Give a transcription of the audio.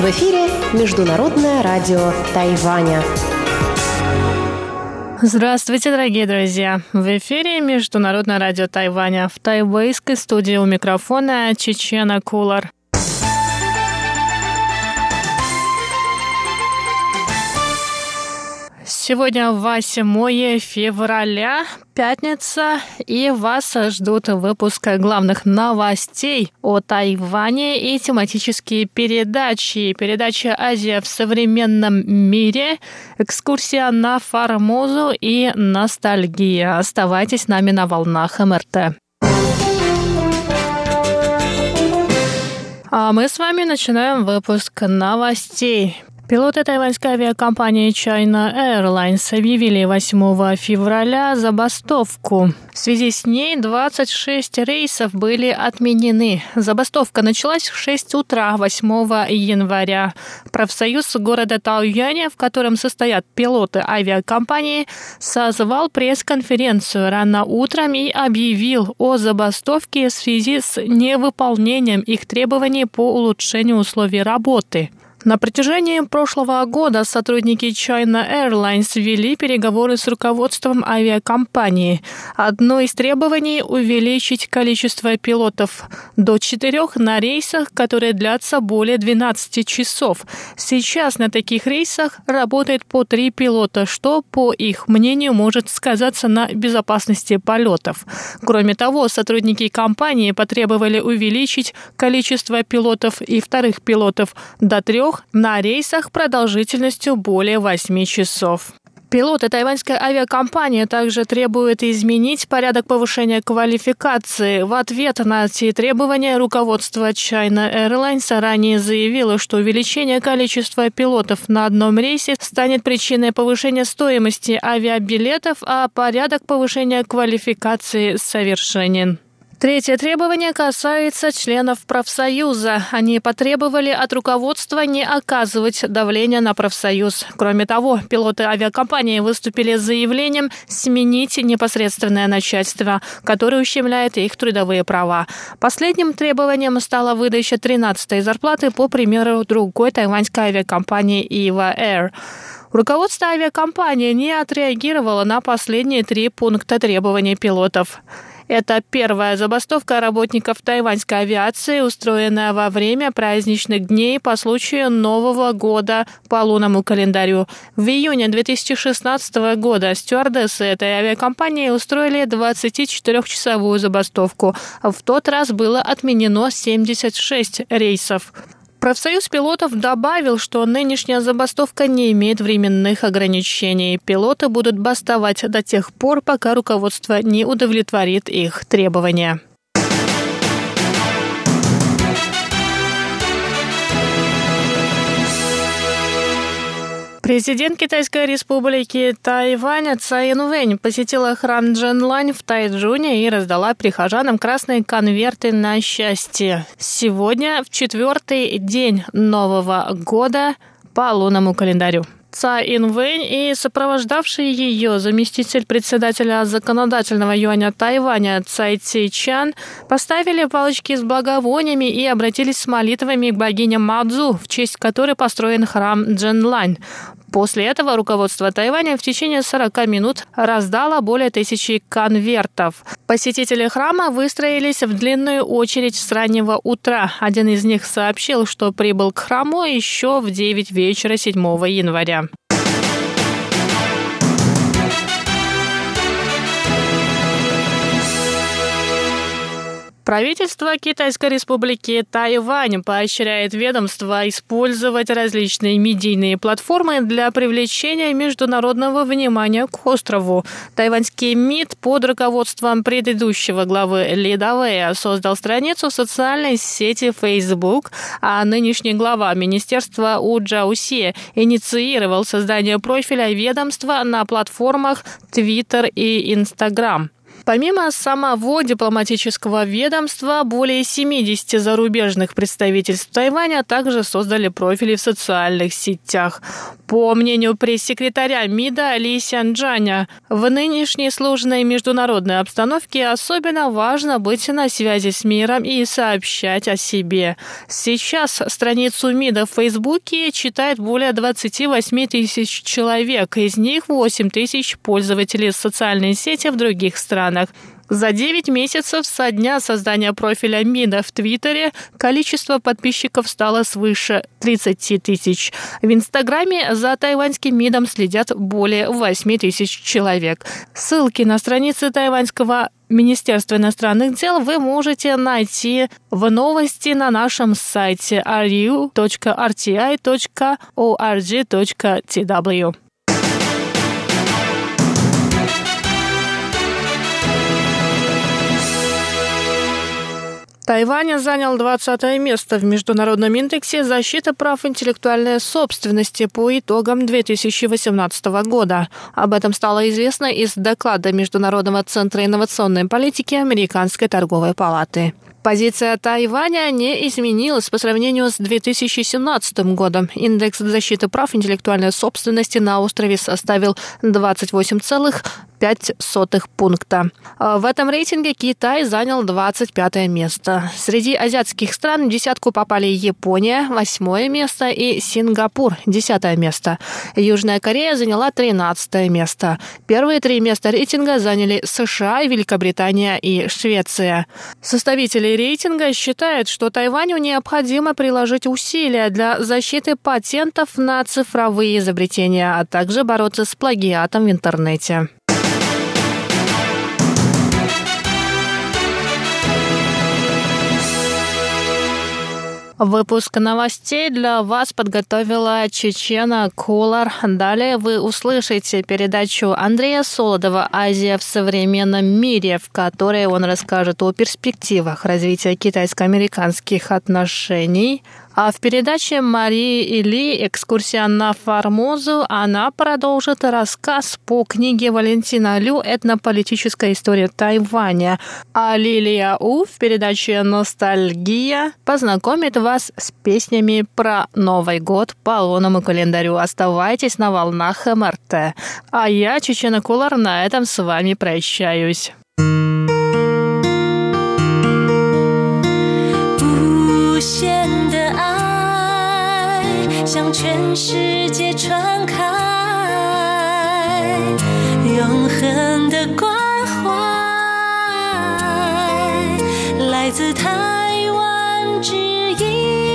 В эфире Международное радио Тайваня. Здравствуйте, дорогие друзья! В эфире Международное радио Тайваня в тайвейской студии у микрофона Чечена Кулар. Сегодня 8 февраля, пятница, и вас ждут выпуск главных новостей о Тайване и тематические передачи. Передача «Азия в современном мире», экскурсия на Формозу и ностальгия. Оставайтесь с нами на волнах МРТ. А мы с вами начинаем выпуск новостей. Пилоты тайваньской авиакомпании China Airlines объявили 8 февраля забастовку. В связи с ней 26 рейсов были отменены. Забастовка началась в 6 утра 8 января. Профсоюз города Тауяня, в котором состоят пилоты авиакомпании, созвал пресс-конференцию рано утром и объявил о забастовке в связи с невыполнением их требований по улучшению условий работы. На протяжении прошлого года сотрудники China Airlines вели переговоры с руководством авиакомпании. Одно из требований – увеличить количество пилотов до четырех на рейсах, которые длятся более 12 часов. Сейчас на таких рейсах работает по три пилота, что, по их мнению, может сказаться на безопасности полетов. Кроме того, сотрудники компании потребовали увеличить количество пилотов и вторых пилотов до трех трех на рейсах продолжительностью более 8 часов. Пилоты тайваньской авиакомпании также требуют изменить порядок повышения квалификации. В ответ на эти требования руководство China Airlines ранее заявило, что увеличение количества пилотов на одном рейсе станет причиной повышения стоимости авиабилетов, а порядок повышения квалификации совершенен. Третье требование касается членов профсоюза. Они потребовали от руководства не оказывать давления на профсоюз. Кроме того, пилоты авиакомпании выступили с заявлением сменить непосредственное начальство, которое ущемляет их трудовые права. Последним требованием стала выдача 13-й зарплаты по примеру другой тайваньской авиакомпании Ива Air. Руководство авиакомпании не отреагировало на последние три пункта требований пилотов. Это первая забастовка работников тайваньской авиации, устроенная во время праздничных дней по случаю Нового года по лунному календарю. В июне 2016 года стюардессы этой авиакомпании устроили 24-часовую забастовку. В тот раз было отменено 76 рейсов. Профсоюз пилотов добавил, что нынешняя забастовка не имеет временных ограничений. Пилоты будут бастовать до тех пор, пока руководство не удовлетворит их требования. Президент Китайской республики Тайвань Цай Инвэнь посетила храм Дженлань в Тайджуне и раздала прихожанам красные конверты на счастье. Сегодня в четвертый день Нового года по лунному календарю. Цай Инвэнь и сопровождавший ее заместитель председателя законодательного юаня Тайваня Цай Ци Чан поставили палочки с благовониями и обратились с молитвами к богине Мадзу, в честь которой построен храм Дженлань. После этого руководство Тайваня в течение 40 минут раздало более тысячи конвертов. Посетители храма выстроились в длинную очередь с раннего утра. Один из них сообщил, что прибыл к храму еще в 9 вечера 7 января. Правительство Китайской республики Тайвань поощряет ведомство использовать различные медийные платформы для привлечения международного внимания к острову. Тайваньский МИД под руководством предыдущего главы Ли Давея создал страницу в социальной сети Facebook, а нынешний глава министерства У Джаусе инициировал создание профиля ведомства на платформах Twitter и Instagram. Помимо самого дипломатического ведомства, более 70 зарубежных представительств Тайваня также создали профили в социальных сетях. По мнению пресс-секретаря МИДа Ли Сянджаня, в нынешней сложной международной обстановке особенно важно быть на связи с миром и сообщать о себе. Сейчас страницу МИДа в Фейсбуке читает более 28 тысяч человек, из них 8 тысяч пользователей социальной сети в других странах. За 9 месяцев со дня создания профиля МИДа в Твиттере количество подписчиков стало свыше 30 тысяч. В Инстаграме за тайваньским МИДом следят более 8 тысяч человек. Ссылки на страницы тайваньского Министерства иностранных дел вы можете найти в новости на нашем сайте ru.rti.org.tw. Тайвань занял 20 место в Международном индексе защиты прав интеллектуальной собственности по итогам 2018 года. Об этом стало известно из доклада Международного центра инновационной политики Американской торговой палаты. Позиция Тайваня не изменилась по сравнению с 2017 годом. Индекс защиты прав интеллектуальной собственности на острове составил 28,5 0,5 пункта. А в этом рейтинге Китай занял 25 место. Среди азиатских стран в десятку попали Япония, восьмое место, и Сингапур, десятое место. Южная Корея заняла 13 место. Первые три места рейтинга заняли США, Великобритания и Швеция. Составители рейтинга считают, что Тайваню необходимо приложить усилия для защиты патентов на цифровые изобретения, а также бороться с плагиатом в интернете. Выпуск новостей для вас подготовила Чечена Кулар. Далее вы услышите передачу Андрея Солодова «Азия в современном мире», в которой он расскажет о перспективах развития китайско-американских отношений – а в передаче Марии Или «Экскурсия на Формозу» она продолжит рассказ по книге Валентина Лю «Этнополитическая история Тайваня». А Лилия У в передаче «Ностальгия» познакомит вас с песнями про Новый год по лунному календарю. Оставайтесь на волнах МРТ. А я, Чечена Кулар, на этом с вами прощаюсь. 全世界传开，永恒的关怀，来自台湾之音。